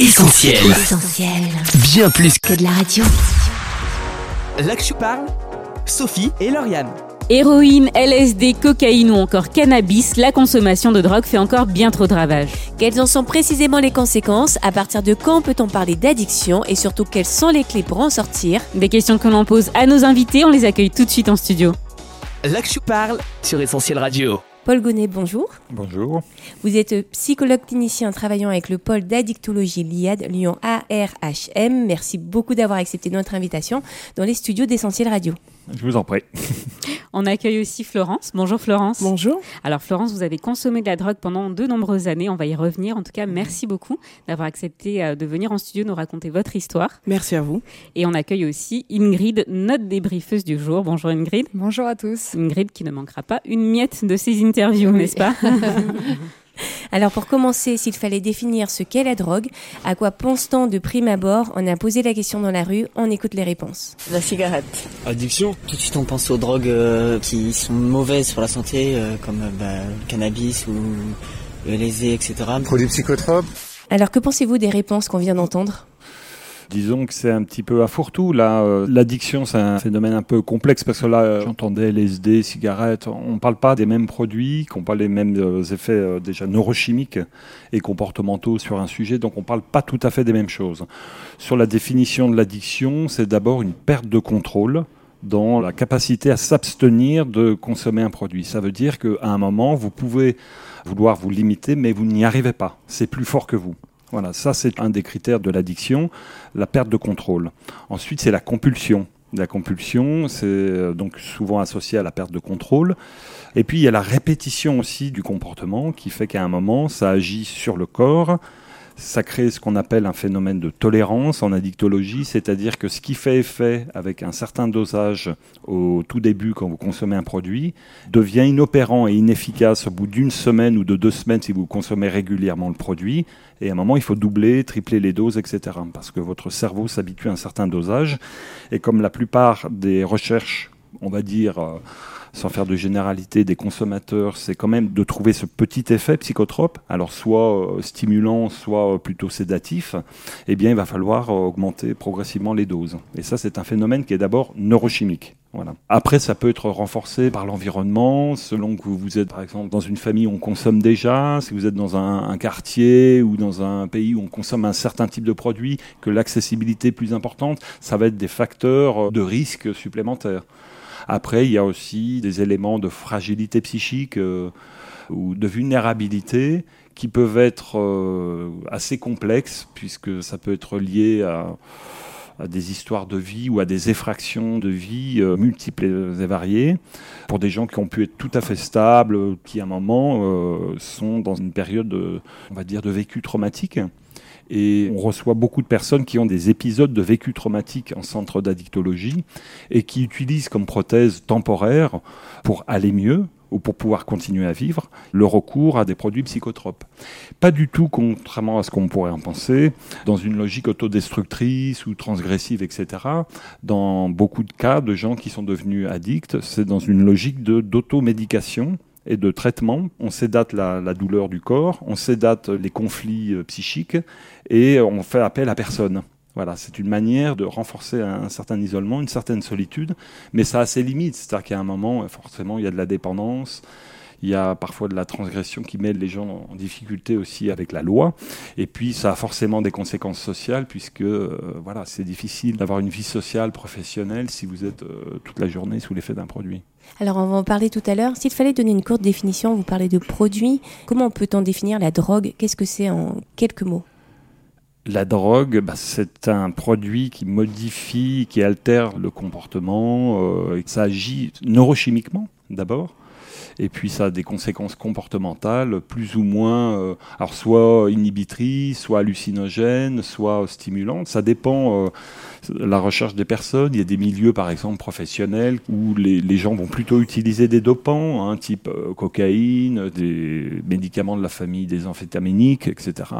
Essentiel. Essentiel. Bien plus que de la radio. Là que je parle, Sophie et Lauriane. Héroïne, LSD, cocaïne ou encore cannabis, la consommation de drogue fait encore bien trop de ravages. Quelles en sont précisément les conséquences? À partir de quand peut-on parler d'addiction? Et surtout, quelles sont les clés pour en sortir? Des questions que l'on pose à nos invités, on les accueille tout de suite en studio. Là que je parle sur Essentiel Radio. Paul Gonnet, bonjour. Bonjour. Vous êtes psychologue clinicien travaillant avec le pôle d'addictologie LIAD Lyon ARHM. Merci beaucoup d'avoir accepté notre invitation dans les studios d'Essentiel Radio. Je vous en prie. On accueille aussi Florence. Bonjour Florence. Bonjour. Alors Florence, vous avez consommé de la drogue pendant de nombreuses années, on va y revenir. En tout cas, merci beaucoup d'avoir accepté euh, de venir en studio nous raconter votre histoire. Merci à vous. Et on accueille aussi Ingrid, notre débriefeuse du jour. Bonjour Ingrid. Bonjour à tous. Ingrid qui ne manquera pas une miette de ses interviews, n'est-ce pas? Alors pour commencer, s'il fallait définir ce qu'est la drogue, à quoi pense-t-on de prime abord On a posé la question dans la rue, on écoute les réponses. La cigarette. Addiction? Tout de suite, on pense aux drogues euh, qui sont mauvaises pour la santé, euh, comme euh, bah, le cannabis ou le LSD, etc. Produits psychotropes? Alors que pensez-vous des réponses qu'on vient d'entendre? Disons que c'est un petit peu à fourre-tout. Là, euh, l'addiction, c'est un phénomène un peu complexe parce que là, euh, j'entendais LSD, cigarettes. On ne parle pas des mêmes produits, qu'on parle des mêmes euh, effets euh, déjà neurochimiques et comportementaux sur un sujet. Donc, on ne parle pas tout à fait des mêmes choses. Sur la définition de l'addiction, c'est d'abord une perte de contrôle dans la capacité à s'abstenir de consommer un produit. Ça veut dire qu'à un moment, vous pouvez vouloir vous limiter, mais vous n'y arrivez pas. C'est plus fort que vous. Voilà, ça c'est un des critères de l'addiction, la perte de contrôle. Ensuite, c'est la compulsion. La compulsion, c'est euh, donc souvent associé à la perte de contrôle. Et puis, il y a la répétition aussi du comportement qui fait qu'à un moment, ça agit sur le corps. Ça crée ce qu'on appelle un phénomène de tolérance en addictologie, c'est-à-dire que ce qui fait effet avec un certain dosage au tout début quand vous consommez un produit devient inopérant et inefficace au bout d'une semaine ou de deux semaines si vous consommez régulièrement le produit. Et à un moment, il faut doubler, tripler les doses, etc. Parce que votre cerveau s'habitue à un certain dosage. Et comme la plupart des recherches, on va dire, euh, sans faire de généralité des consommateurs, c'est quand même de trouver ce petit effet psychotrope, alors soit euh, stimulant, soit euh, plutôt sédatif, eh bien il va falloir augmenter progressivement les doses. Et ça, c'est un phénomène qui est d'abord neurochimique. Voilà. Après, ça peut être renforcé par l'environnement, selon que vous êtes par exemple dans une famille où on consomme déjà, si vous êtes dans un, un quartier ou dans un pays où on consomme un certain type de produit, que l'accessibilité est plus importante, ça va être des facteurs de risque supplémentaires. Après, il y a aussi des éléments de fragilité psychique euh, ou de vulnérabilité qui peuvent être euh, assez complexes, puisque ça peut être lié à, des histoires de vie ou à des effractions de vie euh, multiples et variées, pour des gens qui ont pu être tout à fait stables, qui à un moment sont dans une période, de, on va dire, de vécu traumatique. Et on reçoit beaucoup de personnes qui ont des épisodes de vécu traumatique en centre d'addictologie et qui utilisent comme prothèse temporaire pour aller mieux ou pour pouvoir continuer à vivre, le recours à des produits psychotropes. Pas du tout, contrairement à ce qu'on pourrait en penser, dans une logique autodestructrice ou transgressive, etc. Dans beaucoup de cas de gens qui sont devenus addicts, c'est dans une logique d'automédication et de traitement. On sédate la, la douleur du corps, on sédate les conflits euh, psychiques et on fait appel à personne. Voilà, c'est une manière de renforcer un, un certain isolement, une certaine solitude, mais ça a ses limites. C'est-à-dire qu'à un moment, forcément, il y a de la dépendance, il y a parfois de la transgression qui met les gens en difficulté aussi avec la loi. Et puis, ça a forcément des conséquences sociales, puisque euh, voilà, c'est difficile d'avoir une vie sociale, professionnelle, si vous êtes euh, toute la journée sous l'effet d'un produit. Alors on va en parler tout à l'heure. S'il fallait donner une courte définition, vous parlez de produit. Comment peut-on définir la drogue? Qu'est-ce que c'est en quelques mots? La drogue, bah, c'est un produit qui modifie, qui altère le comportement. euh, ça agit neurochimiquement d'abord. Et puis ça a des conséquences comportementales plus ou moins, euh, alors soit inhibitrices, soit hallucinogènes, soit stimulantes. Ça dépend euh, la recherche des personnes. Il y a des milieux, par exemple, professionnels où les, gens vont plutôt utiliser des dopants, hein, type euh, cocaïne, des médicaments de la famille des amphétaminiques, etc.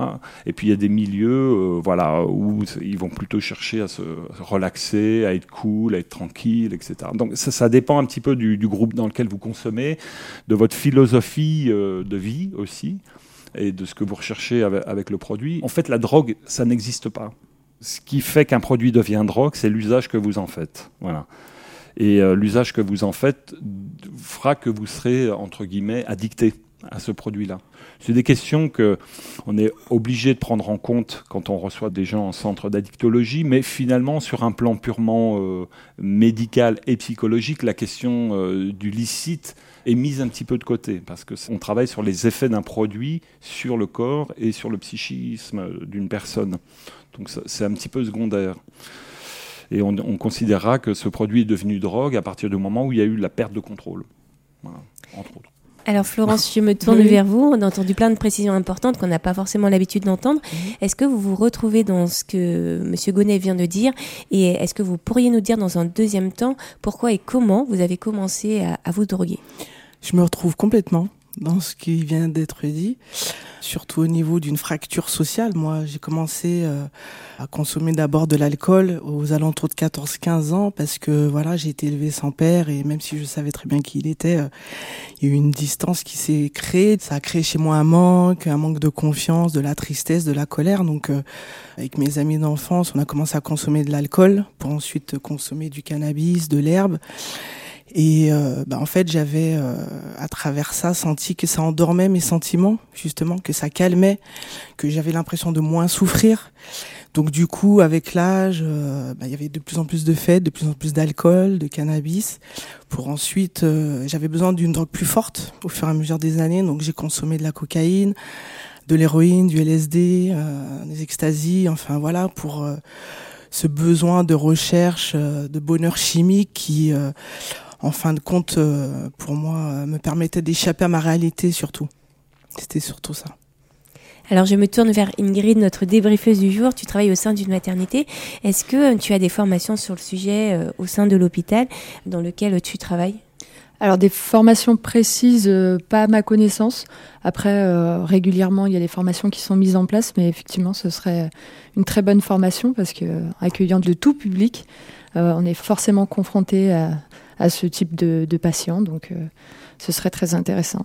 Et puis il y a des milieux, euh, voilà, où ils vont plutôt chercher à se relaxer, à être cool, à être tranquille, etc. Donc ça, ça dépend un petit peu du groupe dans lequel vous consommez, de votre philosophie euh, de vie aussi. et de ce que vous recherchez avec, le produit. En fait, la drogue, ça n'existe pas. Ce qui fait qu'un produit devient drogue, c'est l'usage que vous en faites. Voilà. Et euh, l'usage que vous en faites fera que vous serez, entre guillemets, addicté à ce produit-là. C'est des questions que on est obligé de prendre en compte quand on reçoit des gens en centre d'addictologie, mais finalement, sur un plan purement euh, médical et psychologique, la question du licite est mise un petit peu de côté, parce qu'on travaille sur les effets d'un produit sur le corps et sur le psychisme d'une personne. Donc c'est un petit peu secondaire. Et on, on, considérera que ce produit est devenu drogue à partir du moment où il y a eu la perte de contrôle, entre autres. Alors Florence, je me tourne oui. vers vous. On a entendu plein de précisions importantes qu'on n'a pas forcément l'habitude d'entendre. Mmh. Est-ce que vous vous retrouvez dans ce que M. Gonnet vient de dire Et est-ce que vous pourriez nous dire dans un deuxième temps pourquoi et comment vous avez commencé à, à vous droguer? Je me retrouve complètement dans ce qui vient d'être dit, surtout au niveau d'une fracture sociale. Moi, j'ai commencé euh, à consommer d'abord de l'alcool aux alentours de 14-15 ans parce que voilà, j'ai été élevé sans père et même si je savais très bien qui il était, euh, il y a eu une distance qui s'est créée. Ça a créé chez moi un manque, un manque de confiance, de la tristesse, de la colère. Donc, euh, avec mes amis d'enfance, on a commencé à consommer de l'alcool pour ensuite consommer du cannabis, de l'herbe. Et euh, bah en fait, j'avais euh, à travers ça senti que ça endormait mes sentiments, justement, que ça calmait, que j'avais l'impression de moins souffrir. Donc du coup, avec l'âge, euh, bah, il y avait de plus en plus de fêtes, de plus en plus d'alcool, de cannabis. Pour ensuite, euh, j'avais besoin d'une drogue plus forte au fur et à mesure des années. Donc j'ai consommé de la cocaïne, de l'héroïne, du LSD, des extasies, enfin voilà, pour ce besoin de recherche, de bonheur chimique qui en fin de compte, euh, pour moi, euh, me permettait d'échapper à ma réalité surtout. C'était surtout ça. Alors je me tourne vers Ingrid, notre débriefeuse du jour. Tu travailles au sein d'une maternité. Est-ce que tu as des formations sur le sujet euh, au sein de l'hôpital dans lequel tu travailles? Alors des formations précises, euh, pas à ma connaissance. Après, euh, régulièrement, il y a des formations qui sont mises en place, mais effectivement, ce serait une très bonne formation parce que accueillant de tout public, euh, on est forcément confronté à, à ce type de, de patients, donc ce serait très intéressant.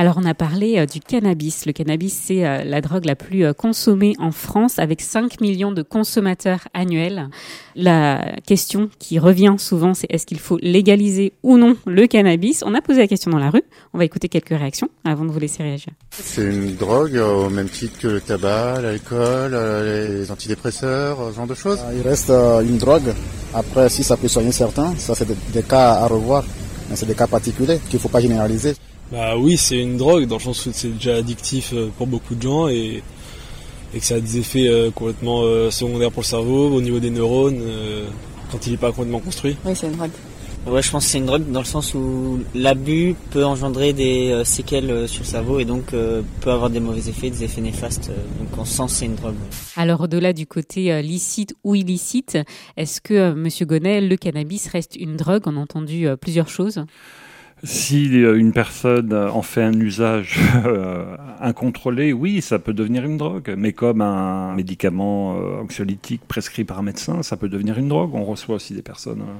Alors, on a parlé euh, du cannabis. Le cannabis, c'est euh, la drogue la plus euh, consommée en France, avec 5 millions de consommateurs annuels. La question qui revient souvent, c'est est-ce qu'il faut légaliser ou non le cannabis? On a posé la question dans la rue. On va écouter quelques réactions avant de vous laisser réagir. C'est une drogue au même titre que le tabac, l'alcool, les antidépresseurs, ce genre de choses. Il reste une drogue. Après, si ça peut soigner certains, ça c'est des cas à revoir. Mais c'est des cas particuliers qu'il ne faut pas généraliser. Bah oui, c'est une drogue dans le sens où c'est déjà addictif pour beaucoup de gens et, et que ça a des effets euh, complètement euh, secondaires pour le cerveau, au niveau des neurones, euh, quand il n'est pas complètement construit. Oui, c'est une drogue. Ouais, je pense que c'est une drogue dans le sens où l'abus peut engendrer des euh, séquelles sur le cerveau et donc euh, peut avoir des mauvais effets, des effets néfastes. donc en sens, c'est une drogue. Alors au-delà du côté licite ou illicite, est-ce que, Monsieur Gonnet, le cannabis reste une drogue? On a entendu plusieurs choses. Si une personne en fait un usage euh, incontrôlé, oui, ça peut devenir une drogue. Mais comme un médicament euh, anxiolytique prescrit par un médecin, ça peut devenir une drogue. On reçoit aussi des personnes. Euh.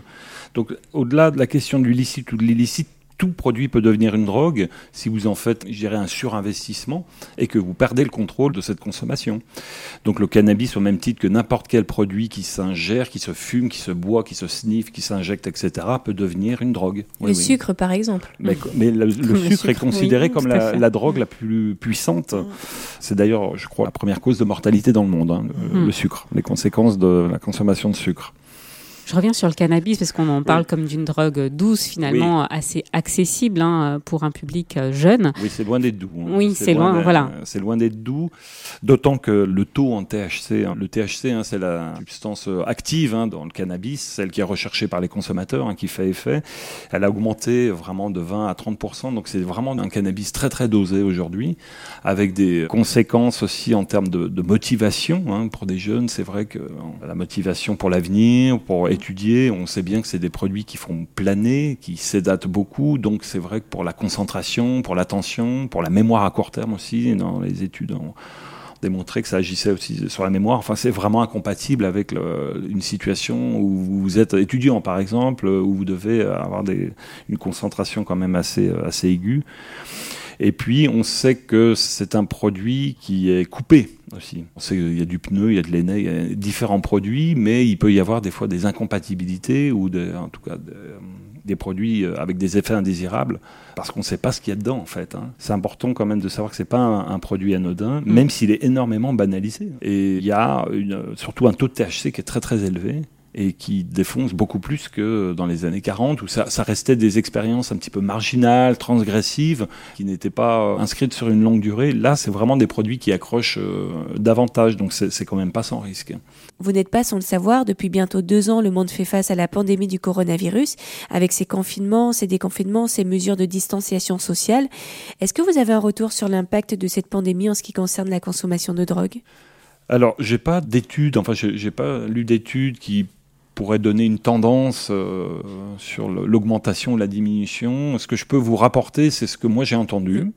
Donc, au-delà de la question du licite ou de l'illicite, tout produit peut devenir une drogue si vous en faites, je dirais, un surinvestissement et que vous perdez le contrôle de cette consommation. Donc le cannabis, au même titre que n'importe quel produit qui s'ingère, qui se fume, qui se boit, qui se sniffe, qui s'injecte, etc., peut devenir une drogue. Le oui, sucre, par exemple. Mais, mais le, le, sucre, le, sucre, est considéré oui, comme la, la, drogue la plus puissante. C'est d'ailleurs, je crois, la première cause de mortalité dans le monde, hein, mmh. le sucre, les conséquences de la consommation de sucre. Je reviens sur le cannabis parce qu'on en parle oui. comme d'une drogue douce, finalement oui. assez accessible hein, pour un public euh, jeune. Oui, c'est loin d'être doux. Hein. Oui, c'est loin, loin voilà. C'est loin d'être doux, d'autant que le taux en THC, hein, le THC, c'est la substance euh, active dans le cannabis, celle qui est recherchée par les consommateurs, qui fait effet. Elle a augmenté vraiment de 20 à 30% donc c'est vraiment un cannabis très très dosé aujourd'hui, avec des conséquences aussi en termes de, de motivation pour des jeunes. C'est vrai que la motivation pour l'avenir, pour on sait bien que c'est des produits qui font planer, qui sédatent beaucoup, donc c'est vrai que pour la concentration, pour l'attention, pour la mémoire à court terme aussi, dans les études on démontré que ça agissait aussi sur la mémoire. Enfin, c'est vraiment incompatible avec une situation où vous êtes étudiant, par exemple, où vous devez avoir une concentration quand même assez, assez aiguë. Et puis, on sait que c'est un produit qui est coupé aussi. On sait qu'il y a du pneu, il y a de l'aîné, il y a différents produits, mais il peut y avoir des fois des incompatibilités ou en tout cas des produits avec des effets indésirables parce qu'on ne sait pas ce qu'il y a dedans en fait. Hein. C'est important quand même de savoir que c'est pas un, produit anodin, mm. même s'il est énormément banalisé. Et il y a surtout un taux de THC qui est très très élevé et qui défonce beaucoup plus que dans les années 40 où ça, restait des expériences un petit peu marginales, transgressives, qui n'étaient pas inscrites sur une longue durée. Là, c'est vraiment des produits qui accrochent euh, davantage, donc c'est quand même pas sans risque. Vous n'êtes pas sans le savoir, depuis bientôt deux ans, le monde fait face à la pandémie du coronavirus, avec ses confinements, ses déconfinements, ses mesures de distanciation sociale. Est-ce que vous avez un retour sur l'impact de cette pandémie en ce qui concerne la consommation de drogue? Alors, j'ai pas d'études, enfin, j'ai pas lu d'études qui pourrait donner une tendance euh, sur l'augmentation ou la diminution. Ce que je peux vous rapporter, c'est ce que moi j'ai entendu.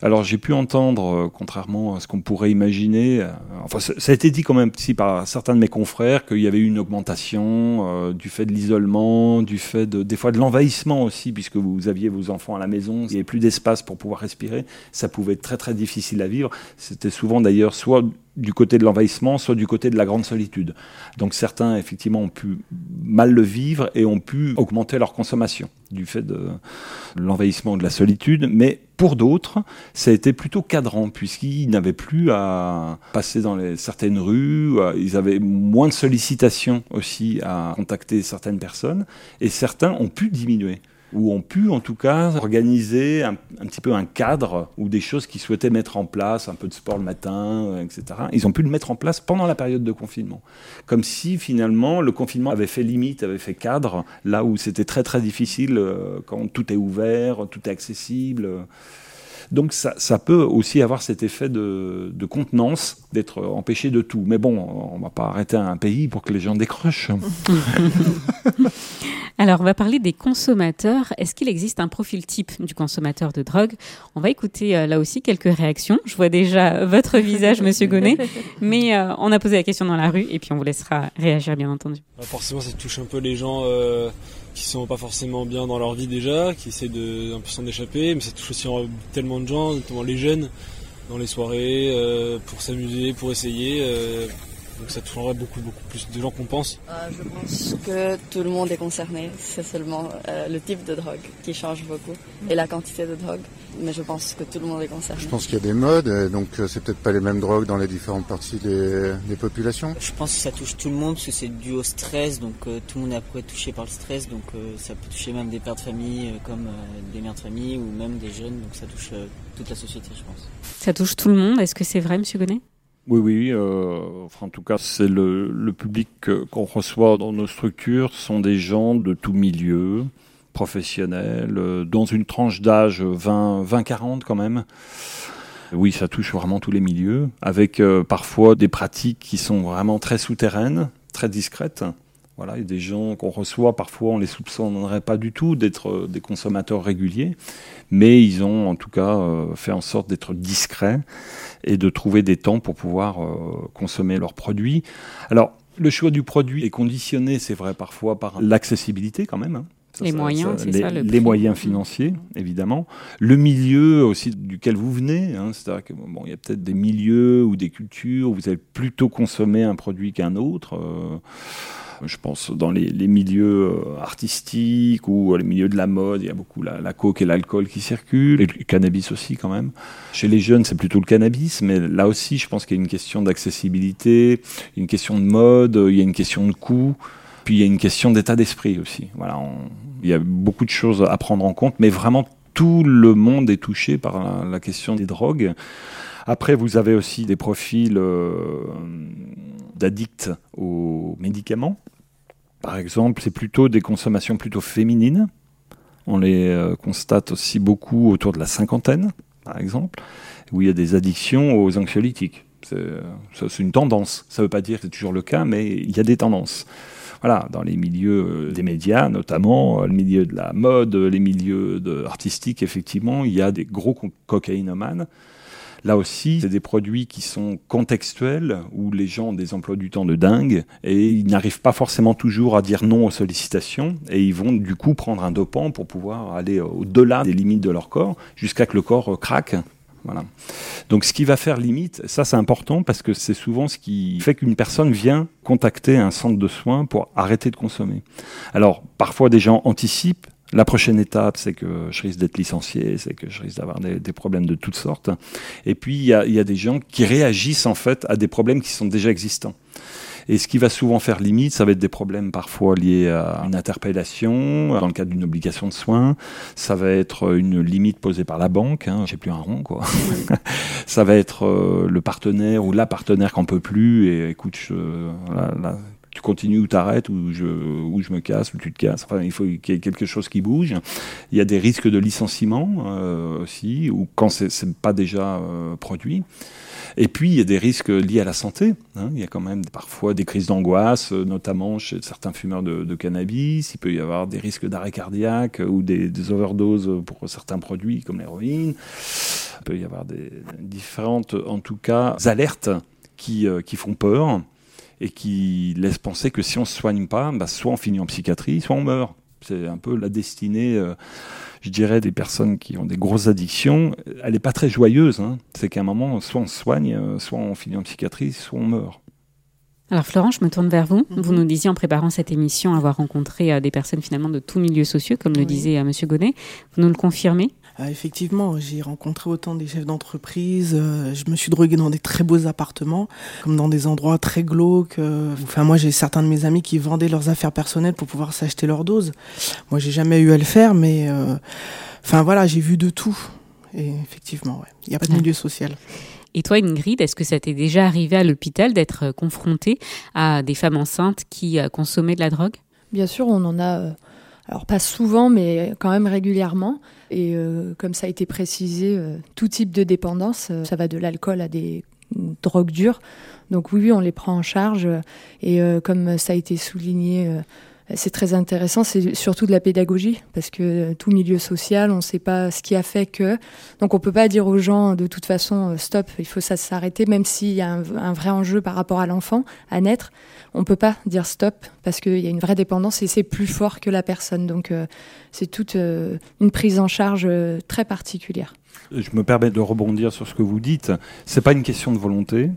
Alors j'ai pu entendre, euh, contrairement à ce qu'on pourrait imaginer, euh, enfin ça, a été dit quand même si par certains de mes confrères qu'il y avait eu une augmentation du fait de l'isolement, du fait de, des fois de l'envahissement aussi, puisque vous aviez vos enfants à la maison, il n'y avait plus d'espace pour pouvoir respirer, ça pouvait être très très difficile à vivre. C'était souvent d'ailleurs soit du côté de l'envahissement, soit du côté de la grande solitude. Donc certains, effectivement, ont pu mal le vivre et ont pu augmenter leur consommation du fait de l'envahissement de la solitude. Mais pour d'autres, ça a été plutôt cadrant, puisqu'ils n'avaient plus à passer dans certaines rues, ils avaient moins de sollicitations aussi à contacter certaines personnes, et certains ont pu diminuer ou ont pu en tout cas organiser un, petit peu un cadre ou des choses qu'ils souhaitaient mettre en place, un peu de sport le matin, euh, etc. Ils ont pu le mettre en place pendant la période de confinement. Comme si finalement le confinement avait fait limite, avait fait cadre, là où c'était très très difficile euh, quand tout est ouvert, tout est accessible. Donc ça, peut aussi avoir cet effet de, contenance, d'être empêché de tout. Mais bon, on ne va pas arrêter un pays pour que les gens décrochent. Alors, on va parler des consommateurs. Est-ce qu'il existe un profil type du consommateur de drogue? On va écouter euh, là aussi quelques réactions. Je vois déjà votre visage, Monsieur Gonnet, mais euh, on a posé la question dans la rue et puis on vous laissera réagir, bien entendu. Bah, forcément, ça touche un peu les gens. Euh, qui sont pas forcément bien dans leur vie déjà, qui essaient de peu s'en échapper, mais ça touche aussi tellement de gens, notamment les jeunes, dans les soirées, euh, pour s'amuser, pour essayer. Euh, donc ça toucherait beaucoup, beaucoup plus de gens qu'on pense. Euh, je pense que tout le monde est concerné. C'est seulement le type de drogue qui change beaucoup et la quantité de drogue mais je pense que tout le monde est concerné. Je pense qu'il y a des modes, donc euh, c'est peut-être pas les mêmes drogues dans les différentes parties des, populations. Je pense que ça touche tout le monde parce que c'est dû au stress, donc euh, tout le monde est après touché par le stress, donc euh, ça peut toucher même des pères de famille comme des mères de famille ou même des jeunes, donc ça touche toute la société, je pense. Ça touche tout le monde, est-ce que c'est vrai, Monsieur Gonnet? Oui, oui. enfin, en tout cas, c'est le, le public qu'on reçoit dans nos structures, sont des gens de tout milieu, professionnels, euh, dans une tranche d'âge 20-40 quand même. Oui, ça touche vraiment tous les milieux, avec euh, parfois des pratiques qui sont vraiment très souterraines, très discrètes. Voilà, il y a des gens qu'on reçoit, parfois on les soupçonnerait pas du tout d'être euh, des consommateurs réguliers, mais ils ont en tout cas fait en sorte d'être discrets et de trouver des temps pour pouvoir consommer leurs produits. Alors, le choix du produit est conditionné, c'est vrai parfois, par l'accessibilité quand même. Hein les moyens, c'est ça. Le les moyens financiers, évidemment. Le milieu aussi duquel vous venez. Hein, C'est-à-dire qu'il bon, y a peut-être des milieux ou des cultures où vous allez plutôt consommer un produit qu'un autre. Euh, je pense dans les, milieux euh, artistiques ou les milieux de la mode, il y a beaucoup la, coke et l'alcool qui circulent, et le cannabis aussi quand même. Chez les jeunes, c'est plutôt le cannabis, mais là aussi, je pense qu'il y a une question d'accessibilité, une question de mode, il y a une question de coût. Puis il y a une question d'état d'esprit aussi. Voilà, il y a beaucoup de choses à prendre en compte, mais vraiment tout le monde est touché par la, question des drogues. Après, vous avez aussi des profils euh, d'addicts aux médicaments. Par exemple, c'est plutôt des consommations plutôt féminines. On les euh, constate aussi beaucoup autour de la cinquantaine, par exemple, où il y a des addictions aux anxiolytiques. C'est une tendance. Ça ne veut pas dire que c'est toujours le cas, mais il y a des tendances voilà, dans les milieux euh, des médias, notamment euh, le milieu de la mode, les milieux artistiques, effectivement, il y a des gros cocaïnomanes. Là aussi, c'est des produits qui sont contextuels, où les gens ont des emplois du temps de dingue, et ils n'arrivent pas forcément toujours à dire non aux sollicitations, et ils vont du coup prendre un dopant pour pouvoir aller au-delà des limites de leur corps, jusqu'à que le corps craque. Voilà. Donc ce qui va faire limite, ça c'est important parce que c'est souvent ce qui fait qu'une personne vient contacter un centre de soins pour arrêter de consommer. Alors parfois des gens anticipent la prochaine étape, c'est que je risque d'être licencié, c'est que je risque d'avoir des, problèmes de toutes sortes. Et puis, il y a, des gens qui réagissent en fait à des problèmes qui sont déjà existants. Et ce qui va souvent faire limite, ça va être des problèmes parfois liés à une interpellation dans le cadre d'une obligation de soins. Ça va être une limite posée par la banque. Hein, J'ai plus un rond, quoi. ça va être euh, le partenaire ou la partenaire qu'on peut plus. Et écoute, je, tu continues ou t'arrêtes, ou je, ou je me casse, ou tu te casses. Enfin, il faut qu'il y ait quelque chose qui bouge. Il y a des risques de licenciement euh, aussi, ou quand c'est pas déjà euh, produit. Et puis, il y a des risques liés à la santé. Hein. Il y a quand même parfois des crises d'angoisse, euh, notamment chez certains fumeurs de, cannabis. Il peut y avoir des risques d'arrêt cardiaque ou des, des, overdoses pour certains produits comme l'héroïne. Il peut y avoir des différentes, en tout cas, alertes qui, qui font peur et qui laisse penser que si on ne se soigne pas, bah, soit on finit en psychiatrie, soit on meurt. C'est un peu la destinée, euh, je dirais, des personnes qui ont des grosses addictions. Elle n'est pas très joyeuse. Hein. C'est qu'à un moment, soit on se soigne, euh, soit on finit en psychiatrie, soit on meurt. Alors Florent, je me tourne vers vous. Vous mhm. nous disiez en préparant cette émission avoir rencontré euh, des personnes finalement de tous milieux sociaux, comme le disait M. Gonnet. Vous nous le confirmez? Effectivement, j'ai rencontré autant des chefs d'entreprise. Euh, je me suis droguée dans des très beaux appartements, comme dans des endroits très glauques. Euh. enfin, moi, j'ai certains de mes amis qui vendaient leurs affaires personnelles pour pouvoir s'acheter leur dose. Moi, j'ai jamais eu à le faire, mais euh, enfin voilà, j'ai vu de tout. Et effectivement, il n'y a pas de milieu social. Et toi, Ingrid, est-ce que ça t'est déjà arrivé à l'hôpital d'être confrontée à des femmes enceintes qui consommaient de la drogue? Bien sûr, on en a alors pas souvent, mais quand même régulièrement. Et euh, comme ça a été précisé, euh, tout type de dépendance, euh, ça va de l'alcool à des drogues dures. Donc oui, on les prend en charge. Et comme ça a été souligné c'est très intéressant, c'est surtout de la pédagogie, parce que tout milieu social, on ne sait pas ce qui a fait que. Donc on ne peut pas dire aux gens de toute façon euh, stop, il faut ça s'arrêter, même s'il y a un, vrai enjeu par rapport à l'enfant à naître. On ne peut pas dire stop parce qu'il y a une vraie dépendance et c'est plus fort que la personne. Donc euh, c'est toute euh, une prise en charge très particulière. Je me permets de rebondir sur ce que vous dites. C'est pas une question de volonté,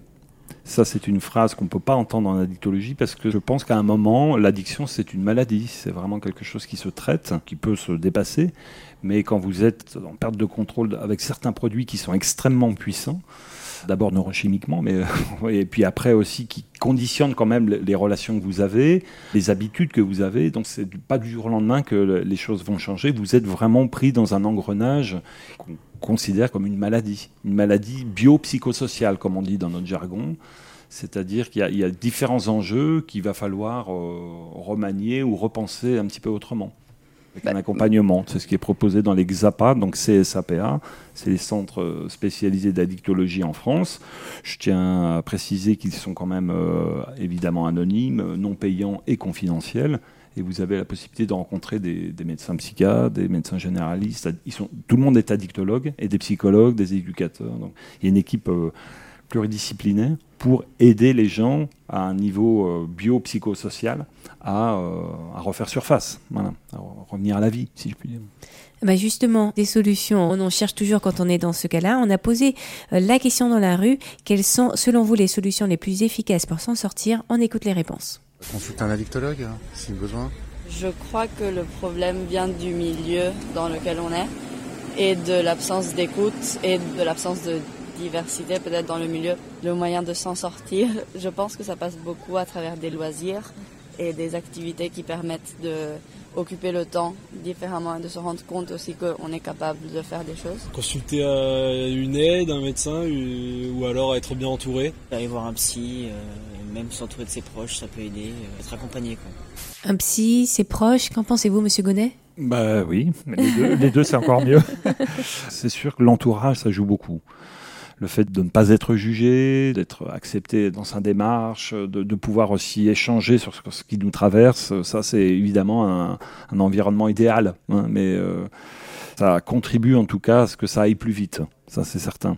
ça, c'est une phrase qu'on ne peut pas entendre en addictologie parce que je pense qu'à un moment, l'addiction, c'est une maladie. C'est vraiment quelque chose qui se traite, qui peut se dépasser. Mais quand vous êtes en perte de contrôle avec certains produits qui sont extrêmement puissants, d'abord neurochimiquement, mais et puis après aussi qui conditionnent quand même les relations que vous avez, les habitudes que vous avez. Donc c'est pas du jour au lendemain que les choses vont changer. Vous êtes vraiment pris dans un engrenage considère comme une maladie, une maladie biopsychosociale, comme on dit dans notre jargon. C'est-à-dire qu'il y, a différents enjeux qu'il va falloir euh, remanier ou repenser un petit peu autrement. Avec un bah, accompagnement, c'est ce qui est proposé dans les XAPA, donc CSAPA, c'est les centres spécialisés d'addictologie en France. Je tiens à préciser qu'ils sont quand même euh, évidemment anonymes, non payants et confidentiels et vous avez la possibilité de rencontrer des, médecins psychiatres, des médecins généralistes. Tout le monde est addictologue, et des psychologues, des éducateurs. Donc, il y a une équipe euh, pluridisciplinaire pour aider les gens à un niveau euh, biopsychosocial à, euh, à, refaire surface, à revenir à la vie, si je puis dire. Bah justement, des solutions, on en cherche toujours quand on est dans ce cas-là. On a posé la question dans la rue, quelles sont selon vous les solutions les plus efficaces pour s'en sortir? On écoute les réponses. Consulter un addictologue hein, si besoin. Je crois que le problème vient du milieu dans lequel on est et de l'absence d'écoute et de l'absence de diversité peut-être dans le milieu. Le moyen de s'en sortir, je pense que ça passe beaucoup à travers des loisirs et des activités qui permettent de occuper le temps différemment et de se rendre compte aussi qu'on est capable de faire des choses. Consulter euh, une aide, un médecin ou alors être bien entouré. Aller voir un psy, euh, même s'entourer de ses proches, ça peut aider, euh, être accompagné. Quoi. Un psy, ses proches, qu'en pensez-vous Monsieur Gonnet? Bah oui, les deux, les deux c'est encore mieux. c'est sûr que l'entourage, ça joue beaucoup le fait de ne pas être jugé, d'être accepté dans sa démarche, de, pouvoir aussi échanger sur ce, qui nous traverse, ça c'est évidemment un, environnement idéal, hein, mais euh, ça contribue en tout cas à ce que ça aille plus vite, ça c'est certain.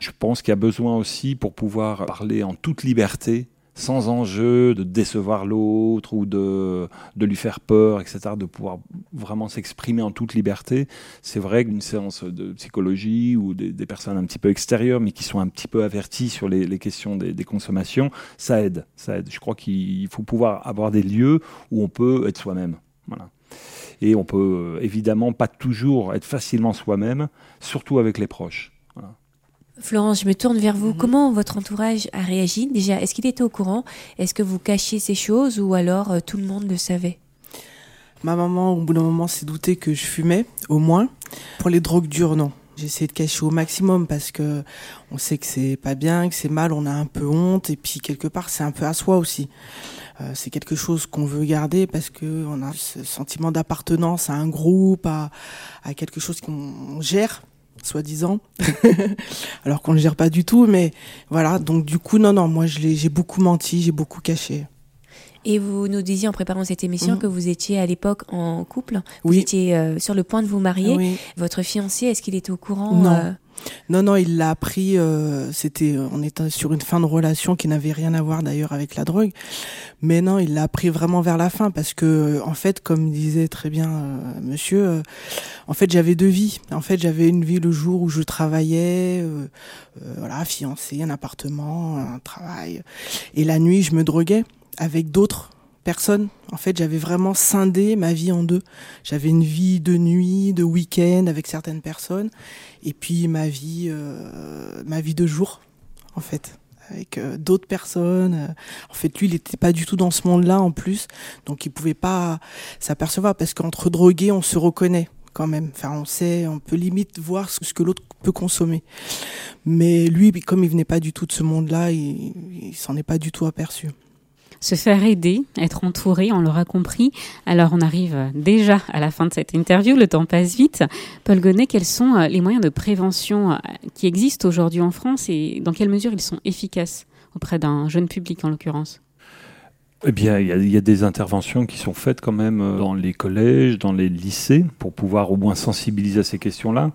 Je pense qu'il y a besoin aussi pour pouvoir parler en toute liberté sans enjeu de décevoir l'autre ou de, de lui faire peur, etc., de pouvoir vraiment s'exprimer en toute liberté. C'est vrai qu'une séance de psychologie ou des, personnes un petit peu extérieures, mais qui sont un petit peu averties sur les, les questions des, des, consommations, ça aide, ça aide. Je crois qu'il faut pouvoir avoir des lieux où on peut être soi-même. Voilà. Et on peut euh, évidemment pas toujours être facilement soi-même, surtout avec les proches. Florence, je me tourne vers vous. Mmh. Comment votre entourage a réagi Déjà, est-ce qu'il était au courant? Est-ce que vous cachiez ces choses ou alors euh, tout le monde le savait? Ma maman, au bout d'un moment, s'est doutée que je fumais, au moins. Pour les drogues dures, non. J'ai essayé de cacher au maximum parce que on sait que c'est pas bien, que c'est mal, on a un peu honte et puis quelque part c'est un peu à soi aussi. Euh, c'est quelque chose qu'on veut garder parce que on a ce sentiment d'appartenance à un groupe, à, à quelque chose qu'on gère soi-disant, alors qu'on ne le gère pas du tout. Mais voilà, donc du coup, non, non, moi j'ai beaucoup menti, j'ai beaucoup caché. Et vous nous disiez en préparant cette émission mmh. que vous étiez à l'époque en couple. Vous oui. étiez euh, sur le point de vous marier. Oui. Votre fiancé, est-ce qu'il était au courant Non. euh... Non, non, il l'a appris. Euh, c'était, on était sur une fin de relation qui n'avait rien à voir d'ailleurs avec la drogue. Mais non, il l'a appris vraiment vers la fin parce que, en fait, comme disait très bien euh, Monsieur, euh, en fait, j'avais deux vies. En fait, j'avais une vie le jour où je travaillais, euh, voilà, fiancé, un appartement, un travail, et la nuit, je me droguais avec d'autres personne. En fait, j'avais vraiment scindé ma vie en deux. J'avais une vie de nuit, de week-end avec certaines personnes, et puis ma vie, euh, ma vie de jour, en fait, avec euh, d'autres personnes. En fait, lui, il n'était pas du tout dans ce monde-là en plus, donc il pouvait pas s'apercevoir parce qu'entre drogués, on se reconnaît quand même. Enfin, on sait, on peut limite voir ce que l'autre peut consommer. Mais lui, comme il venait pas du tout de ce monde-là, il, il s'en est pas du tout aperçu se faire aider, être entouré, on l'aura compris. Alors on arrive déjà à la fin de cette interview, le temps passe vite. Paul Gonnet, quels sont les moyens de prévention qui existent aujourd'hui en France et dans quelle mesure ils sont efficaces auprès d'un jeune public en l'occurrence? Eh bien, il y, a, des interventions qui sont faites quand même dans les collèges, dans les lycées, pour pouvoir au moins sensibiliser à ces questions-là,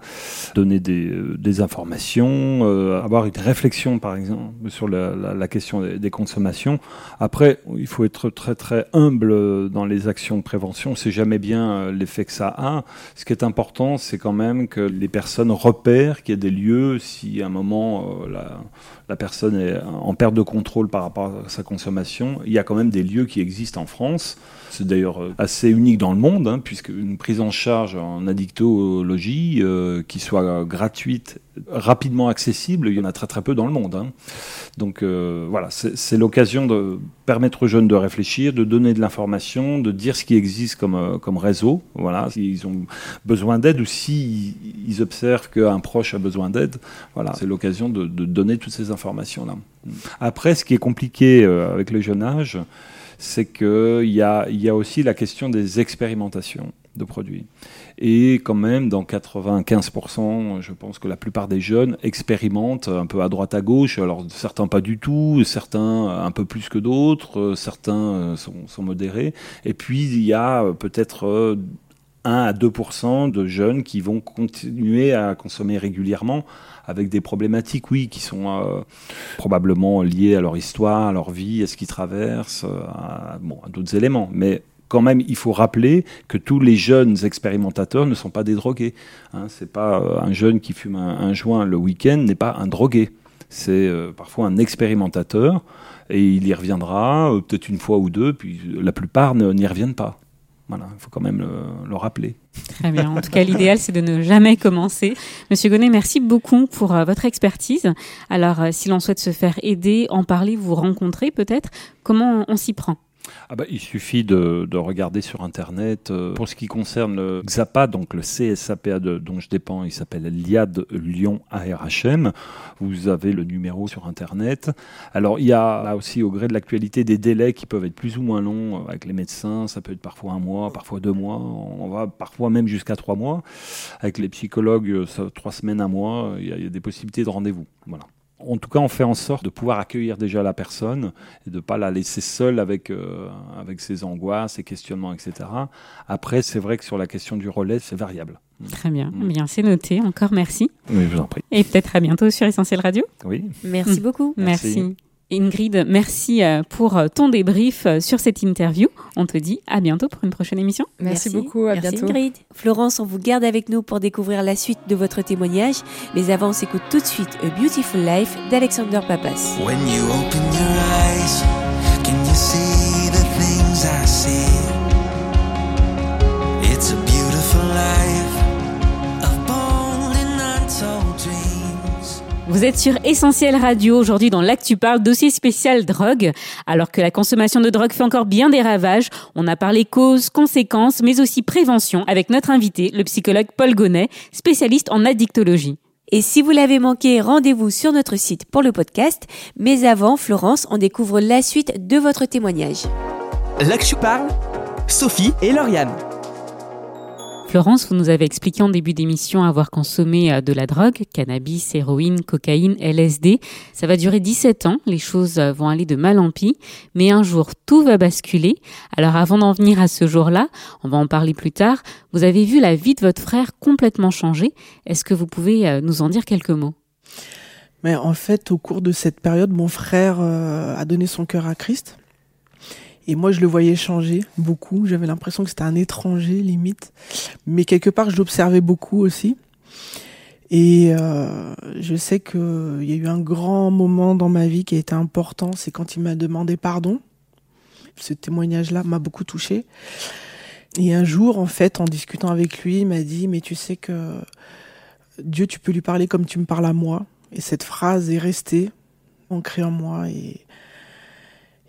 donner des, des informations, euh, avoir une réflexion, par exemple, sur la, question des, consommations. Après, il faut être très très humble dans les actions de prévention. On sait jamais bien l'effet que ça a. Ce qui est important, c'est quand même que les personnes repèrent qu'il y a des lieux, si à un moment euh, la, la personne est en perte de contrôle par rapport à sa consommation, il y a quand même des lieux qui existent en France. C'est d'ailleurs assez unique dans le monde, hein, puisque une prise en charge en addictologie euh, qui soit gratuite, rapidement accessible, il y en a très très peu dans le monde. Hein. Donc euh, voilà, c'est l'occasion de permettre aux jeunes de réfléchir, de donner de l'information, de dire ce qui existe comme, euh, comme réseau. Voilà, s'ils ont besoin d'aide ou s'ils si observent qu'un proche a besoin d'aide, voilà, c'est l'occasion de, donner toutes ces informations-là. Après, ce qui est compliqué euh, avec le jeune âge, c'est qu'il y a, aussi la question des expérimentations de produits. Et quand même, dans 95%, je pense que la plupart des jeunes expérimentent un peu à droite à gauche. Alors certains pas du tout, certains un peu plus que d'autres, certains sont, sont, modérés. Et puis il y a peut-être 1 à 2% de jeunes qui vont continuer à consommer régulièrement avec des problématiques, oui, qui sont euh, probablement liées à leur histoire, à leur vie, à ce qu'ils traversent, à, bon, d'autres éléments. Mais quand même, il faut rappeler que tous les jeunes expérimentateurs ne sont pas des drogués. Hein, c'est pas euh, un jeune qui fume un, joint le week-end n'est pas un drogué. C'est euh, parfois un expérimentateur et il y reviendra peut-être une fois ou deux, puis la plupart n'y reviennent pas. Voilà, il faut quand même le, le, rappeler. Très bien. En tout cas, l'idéal, c'est de ne jamais commencer. Monsieur Gonnet, merci beaucoup pour euh, votre expertise. Alors, euh, si l'on souhaite se faire aider, en parler, vous rencontrer peut-être, comment on s'y prend? Ah bah, il suffit de, de, regarder sur Internet. Euh, pour ce qui concerne le XAPA, donc le CSAPA dont je dépends, il s'appelle l'IAD Lyon ARHM. Vous avez le numéro sur Internet. Alors, il y a là aussi, au gré de l'actualité, des délais qui peuvent être plus ou moins longs avec les médecins. Ça peut être parfois un mois, parfois deux mois. On va parfois même jusqu'à trois mois. Avec les psychologues, ça, trois semaines, un mois, il y, a, il y a des possibilités de rendez-vous. Voilà En tout cas, on fait en sorte de pouvoir accueillir déjà la personne et de ne pas la laisser seule avec, euh, avec ses angoisses, ses questionnements, etc. Après, c'est vrai que sur la question du relais, c'est variable. Très bien. Mm. Bien, c'est noté. Encore merci. Oui, je vous en prie. Et peut-être à bientôt sur Essentiel Radio. Oui. Merci mm. beaucoup. merci. Ingrid, merci euh, pour euh, ton débrief euh, sur cette interview. On te dit à bientôt pour une prochaine émission. Merci, beaucoup, à merci bientôt. Ingrid. Florence, on vous garde avec nous pour découvrir la suite de votre témoignage. Mais avant, on s'écoute tout de suite A Beautiful Life d'Alexander Papas. When you open your eyes, can you see the things I see? Vous êtes sur Essentiel Radio aujourd'hui dans l'Actu Parle, dossier spécial drogue. Alors que la consommation de drogue fait encore bien des ravages, on a parlé causes, conséquences, mais aussi prévention avec notre invité, le psychologue Paul Gonnet, spécialiste en addictologie. Et si vous l'avez manqué, rendez-vous sur notre site pour le podcast. Mais avant, Florence, on découvre la suite de votre témoignage. L'Actu Parle, Sophie et Lauriane. Florence, vous nous avez expliqué en début d'émission avoir consommé euh, de la drogue, cannabis, héroïne, cocaïne, LSD. Ça va durer 17 ans, les choses euh, vont aller de mal en pis, mais un jour tout va basculer. Alors avant d'en venir à ce jour-là, on va en parler plus tard, vous avez vu la vie de votre frère complètement changer. Est-ce que vous pouvez euh, nous en dire quelques mots? Mais en fait, au cours de cette période, mon frère a donné son cœur à Christ. Et moi, je le voyais changer beaucoup. J'avais l'impression que c'était un étranger, limite. Mais quelque part, je l'observais beaucoup aussi. Et euh, je sais qu'il y a eu un grand moment dans ma vie qui a été important. C'est quand il m'a demandé pardon. Ce témoignage-là m'a beaucoup touché. Et un jour, en fait, en discutant avec lui, il m'a dit, mais tu sais que Dieu, tu peux lui parler comme tu me parles à moi. Et cette phrase est restée ancrée en moi.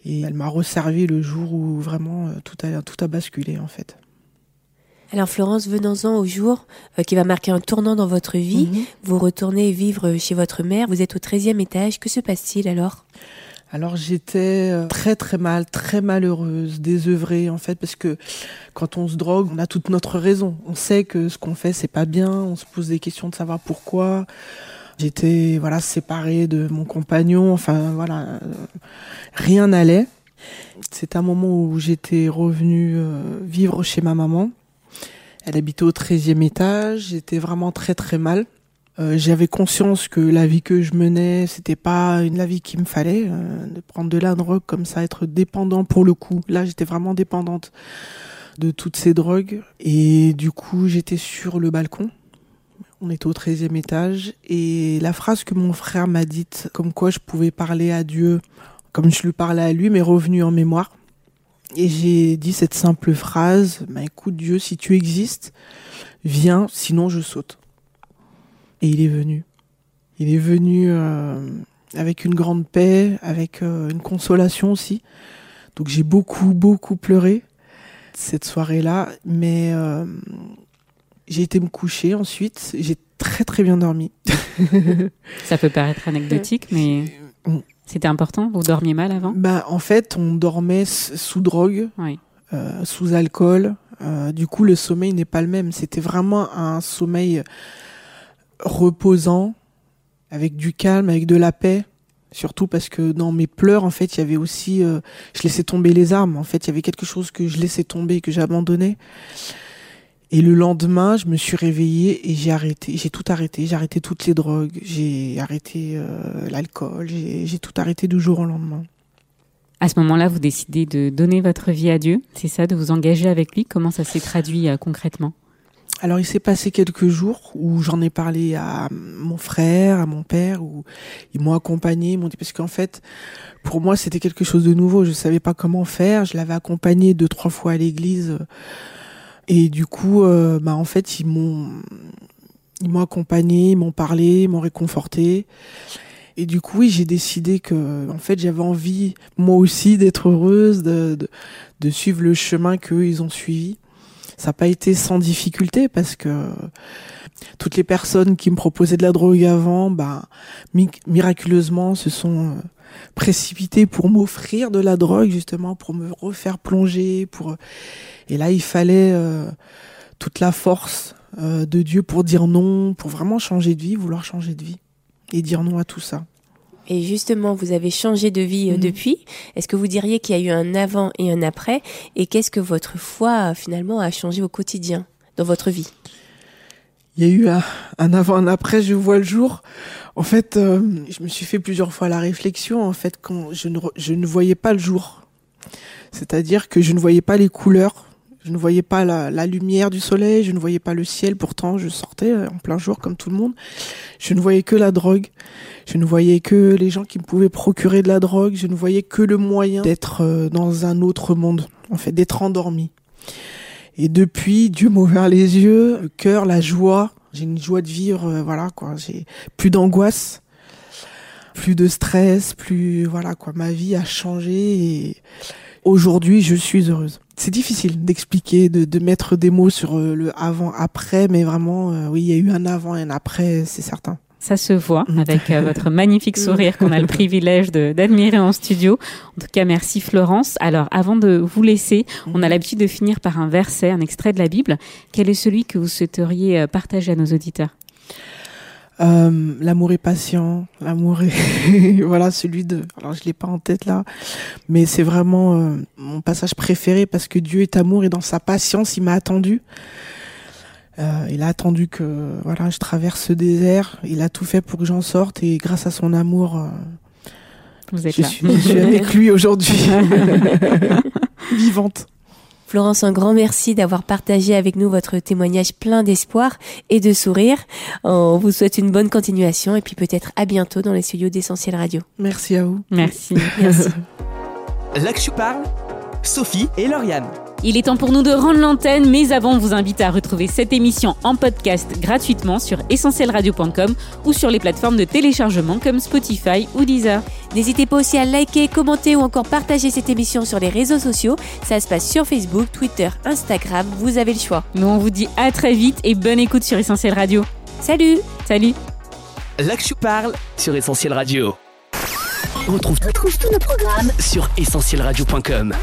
Et elle m'a resservi le jour où vraiment tout a, tout a basculé en fait. Alors Florence, venons-en au jour euh, qui va marquer un tournant dans votre vie. Mhm. Vous retournez vivre chez votre mère, vous êtes au 13e étage. Que se passe-t-il alors? Alors j'étais euh, très très mal, très malheureuse, désœuvrée en fait, parce que quand on se drogue, on a toute notre raison. On sait que ce qu'on fait, c'est pas bien, on se pose des questions de savoir pourquoi. J'étais voilà séparée de mon compagnon, enfin voilà, euh, rien n'allait. C'est un moment où j'étais revenue euh, vivre chez ma maman. Elle habitait au 13e étage, j'étais vraiment très très mal. Euh, j'avais conscience que la vie que je menais, c'était pas une la vie qu'il me fallait, de prendre de la drogue comme ça, être dépendant pour le coup. Là, j'étais vraiment dépendante de toutes ces drogues. Et du coup, j'étais sur le balcon. On était au 13e étage et la phrase que mon frère m'a dite, comme quoi je pouvais parler à Dieu comme je lui parlais à lui, m'est revenue en mémoire. Et j'ai dit cette simple phrase, bah, écoute Dieu, si tu existes, viens, sinon je saute. Et il est venu. Il est venu euh, avec une grande paix, avec euh, une consolation aussi. Donc j'ai beaucoup, beaucoup pleuré cette soirée-là, mais euh, j'ai été me coucher ensuite. J'ai très très bien dormi. Ça peut paraître anecdotique, mais c'était important? Vous dormiez mal avant? Bah en fait, on dormait sous drogue, oui. euh, sous alcool. Euh, du coup, le sommeil n'est pas le même. C'était vraiment un sommeil reposant, avec du calme, avec de la paix. Surtout parce que dans mes pleurs, en fait, il y avait aussi, euh, je laissais tomber les armes. En fait, il y avait quelque chose que je laissais tomber, que j'abandonnais. Et le lendemain, je me suis réveillée et j'ai arrêté, j'ai tout arrêté. J'ai arrêté toutes les drogues, j'ai arrêté euh, l'alcool, j'ai tout arrêté du jour au lendemain. À ce moment-là, vous décidez de donner votre vie à Dieu, c'est ça, de vous engager avec lui? Comment ça s'est traduit euh, concrètement? Alors, il s'est passé quelques jours où j'en ai parlé à mon frère, à mon père, où ils m'ont accompagné, ils m'ont dit parce qu'en fait, pour moi, c'était quelque chose de nouveau. Je savais pas comment faire. Je l'avais accompagné deux, trois fois à l'église. Et du coup, euh, bah en fait, ils m'ont ils m'ont accompagné, ils m'ont parlé, ils m'ont réconforté. Et du coup, oui, j'ai décidé que, en fait, j'avais envie, moi aussi, d'être heureuse, de, de, de suivre le chemin qu'eux, ils ont suivi. Ça n'a pas été sans difficulté parce que toutes les personnes qui me proposaient de la drogue avant, bah, mi miraculeusement, se sont précipitées pour m'offrir de la drogue, justement, pour me refaire plonger, pour, et là, il fallait euh, toute la force euh, de Dieu pour dire non, pour vraiment changer de vie, vouloir changer de vie et dire non à tout ça. Et justement, vous avez changé de vie euh, Mhm. depuis. Est-ce que vous diriez qu'il y a eu un avant et un après? Et qu'est-ce que votre foi euh, finalement a changé au quotidien dans votre vie? Il y a eu un, un avant, un après, je vois le jour. En fait, euh, je me suis fait plusieurs fois la réflexion, en fait, quand je ne, voyais pas le jour. C'est-à-dire que je ne voyais pas les couleurs, je ne voyais pas la, la lumière du soleil, je ne voyais pas le ciel, pourtant je sortais en plein jour comme tout le monde. Je ne voyais que la drogue, je ne voyais que les gens qui me pouvaient procurer de la drogue, je ne voyais que le moyen d'être euh, dans un autre monde, en fait, d'être endormi. Et depuis, Dieu m'a ouvert les yeux, le cœur, la joie. J'ai une joie de vivre, euh, voilà quoi. J'ai plus d'angoisse, plus de stress, plus voilà quoi. Ma vie a changé et aujourd'hui, je suis heureuse. C'est difficile d'expliquer, de, mettre des mots sur euh, le avant-après, mais vraiment, euh, oui, il y a eu un avant et un après, c'est certain. Ça se voit avec euh, votre magnifique sourire qu'on a le privilège d'admirer en studio. En tout cas, merci Florence. Alors, avant de vous laisser, on a l'habitude de finir par un verset, un extrait de la Bible. Quel est celui que vous souhaiteriez euh, partager à nos auditeurs? Euh, l'amour est patient, l'amour est voilà celui de. Alors je l'ai pas en tête là, mais c'est vraiment euh, mon passage préféré parce que Dieu est amour et dans sa patience il m'a attendu. Euh, il a attendu que voilà je traverse ce désert. Il a tout fait pour que j'en sorte et grâce à son amour, euh, Vous êtes je, là. suis, je suis avec lui aujourd'hui, vivante. Florence, un grand merci d'avoir partagé avec nous votre témoignage plein d'espoir et de sourire. On vous souhaite une bonne continuation et puis peut-être à bientôt dans les studios d'Essentiel Radio. Merci à vous. Merci. Merci. L'Action parle, Sophie et Lauriane. Il est temps pour nous de rendre l'antenne, mais avant, on vous invite à retrouver cette émission en podcast gratuitement sur essentielradio.com ou sur les plateformes de téléchargement comme Spotify ou Deezer. N'hésitez pas aussi à liker, commenter ou encore partager cette émission sur les réseaux sociaux. Ça se passe sur Facebook, Twitter, Instagram. Vous avez le choix. Nous, on vous dit à très vite et bonne écoute sur Essentiel Radio. Salut Salut L'Action parle sur Essentiel Radio. On retrouve, tous nos programmes sur essentielradio.com.